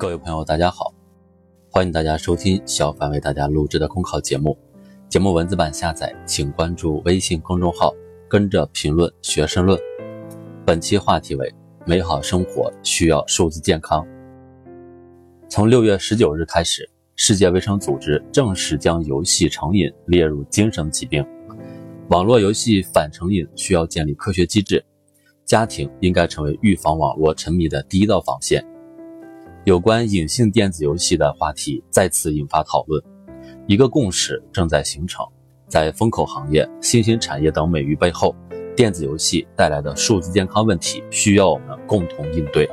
各位朋友，大家好，欢迎大家收听小凡为大家录制的公考节目。节目文字版下载，请关注微信公众号“跟着评论学申论”。本期话题为：美好生活需要数字健康。从六月十九日开始，世界卫生组织正式将游戏成瘾列入精神疾病。网络游戏反成瘾需要建立科学机制，家庭应该成为预防网络沉迷的第一道防线。有关隐性电子游戏的话题再次引发讨论，一个共识正在形成：在风口行业、新兴产业等美誉背后，电子游戏带来的数字健康问题需要我们共同应对。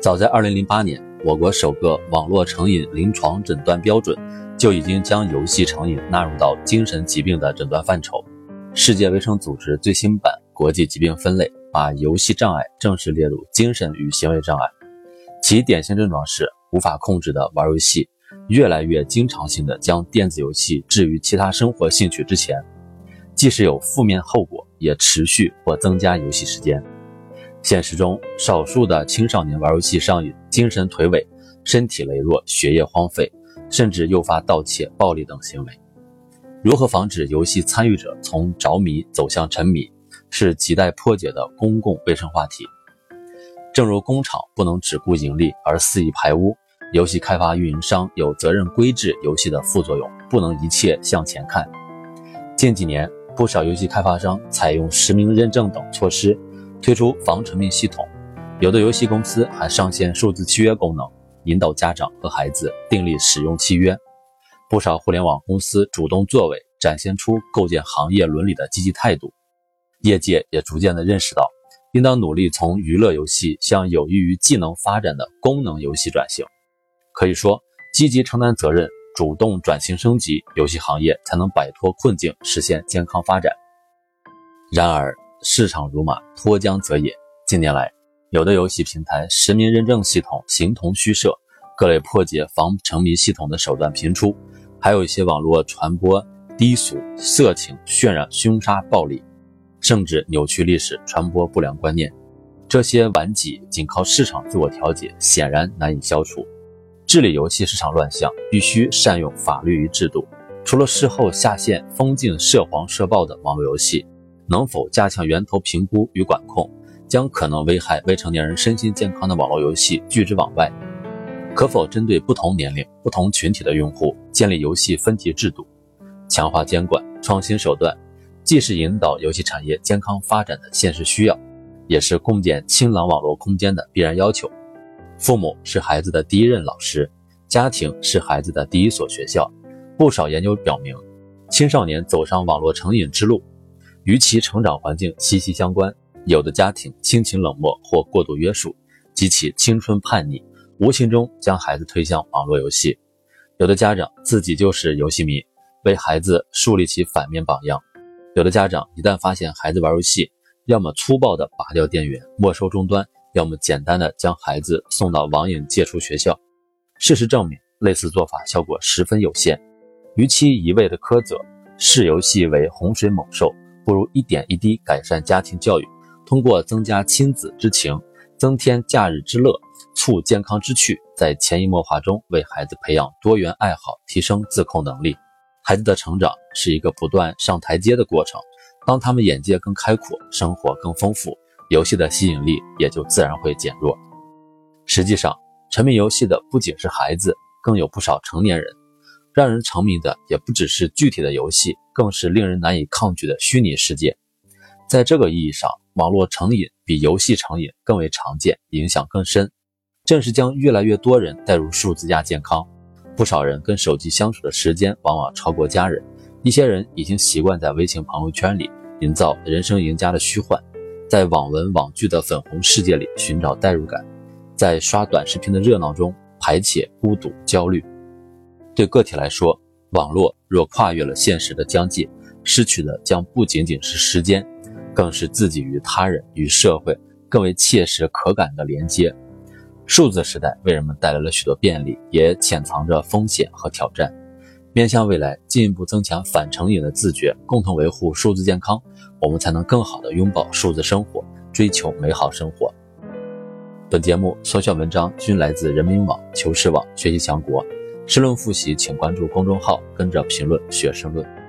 早在2008年，我国首个网络成瘾临床诊断标准就已经将游戏成瘾纳入到精神疾病的诊断范畴。世界卫生组织最新版国际疾病分类把游戏障碍正式列入精神与行为障碍。其典型症状是无法控制的玩游戏，越来越经常性的将电子游戏置于其他生活兴趣之前，即使有负面后果，也持续或增加游戏时间。现实中，少数的青少年玩游戏上瘾，精神颓萎，身体羸弱，学业荒废，甚至诱发盗窃、暴力等行为。如何防止游戏参与者从着迷走向沉迷，是亟待破解的公共卫生话题。正如工厂不能只顾盈利而肆意排污，游戏开发运营商有责任规制游戏的副作用，不能一切向前看。近几年，不少游戏开发商采用实名认证等措施，推出防沉迷系统，有的游戏公司还上线数字契约功能，引导家长和孩子订立使用契约。不少互联网公司主动作为，展现出构建行业伦理的积极态度。业界也逐渐地认识到。应当努力从娱乐游戏向有益于技能发展的功能游戏转型。可以说，积极承担责任，主动转型升级，游戏行业才能摆脱困境，实现健康发展。然而，市场如马，脱缰则野。近年来，有的游戏平台实名认证系统形同虚设，各类破解防沉迷系统的手段频出，还有一些网络传播低俗、色情、渲染凶杀、暴力。甚至扭曲历史，传播不良观念，这些顽疾仅靠市场自我调节显然难以消除。治理游戏市场乱象，必须善用法律与制度。除了事后下线封禁涉黄涉暴的网络游戏，能否加强源头评估与管控，将可能危害未成年人身心健康的网络游戏拒之网外？可否针对不同年龄、不同群体的用户，建立游戏分级制度，强化监管，创新手段？既是引导游戏产业健康发展的现实需要，也是共建清朗网络空间的必然要求。父母是孩子的第一任老师，家庭是孩子的第一所学校。不少研究表明，青少年走上网络成瘾之路，与其成长环境息息相关。有的家庭亲情冷漠或过度约束，激起青春叛逆，无形中将孩子推向网络游戏。有的家长自己就是游戏迷，为孩子树立起反面榜样。有的家长一旦发现孩子玩游戏，要么粗暴地拔掉电源、没收终端，要么简单的将孩子送到网瘾戒除学校。事实证明，类似做法效果十分有限。与其一味的苛责，视游戏为洪水猛兽，不如一点一滴改善家庭教育，通过增加亲子之情，增添假日之乐，促健康之趣，在潜移默化中为孩子培养多元爱好，提升自控能力。孩子的成长是一个不断上台阶的过程，当他们眼界更开阔，生活更丰富，游戏的吸引力也就自然会减弱。实际上，沉迷游戏的不仅是孩子，更有不少成年人。让人沉迷的也不只是具体的游戏，更是令人难以抗拒的虚拟世界。在这个意义上，网络成瘾比游戏成瘾更为常见，影响更深。正是将越来越多人带入数字亚健康。不少人跟手机相处的时间往往超过家人，一些人已经习惯在微信朋友圈里营造人生赢家的虚幻，在网文网剧的粉红世界里寻找代入感，在刷短视频的热闹中排解孤独焦虑。对个体来说，网络若跨越了现实的疆界，失去的将不仅仅是时间，更是自己与他人与社会更为切实可感的连接。数字时代为人们带来了许多便利，也潜藏着风险和挑战。面向未来，进一步增强反成瘾的自觉，共同维护数字健康，我们才能更好地拥抱数字生活，追求美好生活。本节目所选文章均来自人民网、求是网、学习强国。申论复习，请关注公众号，跟着评论学申论。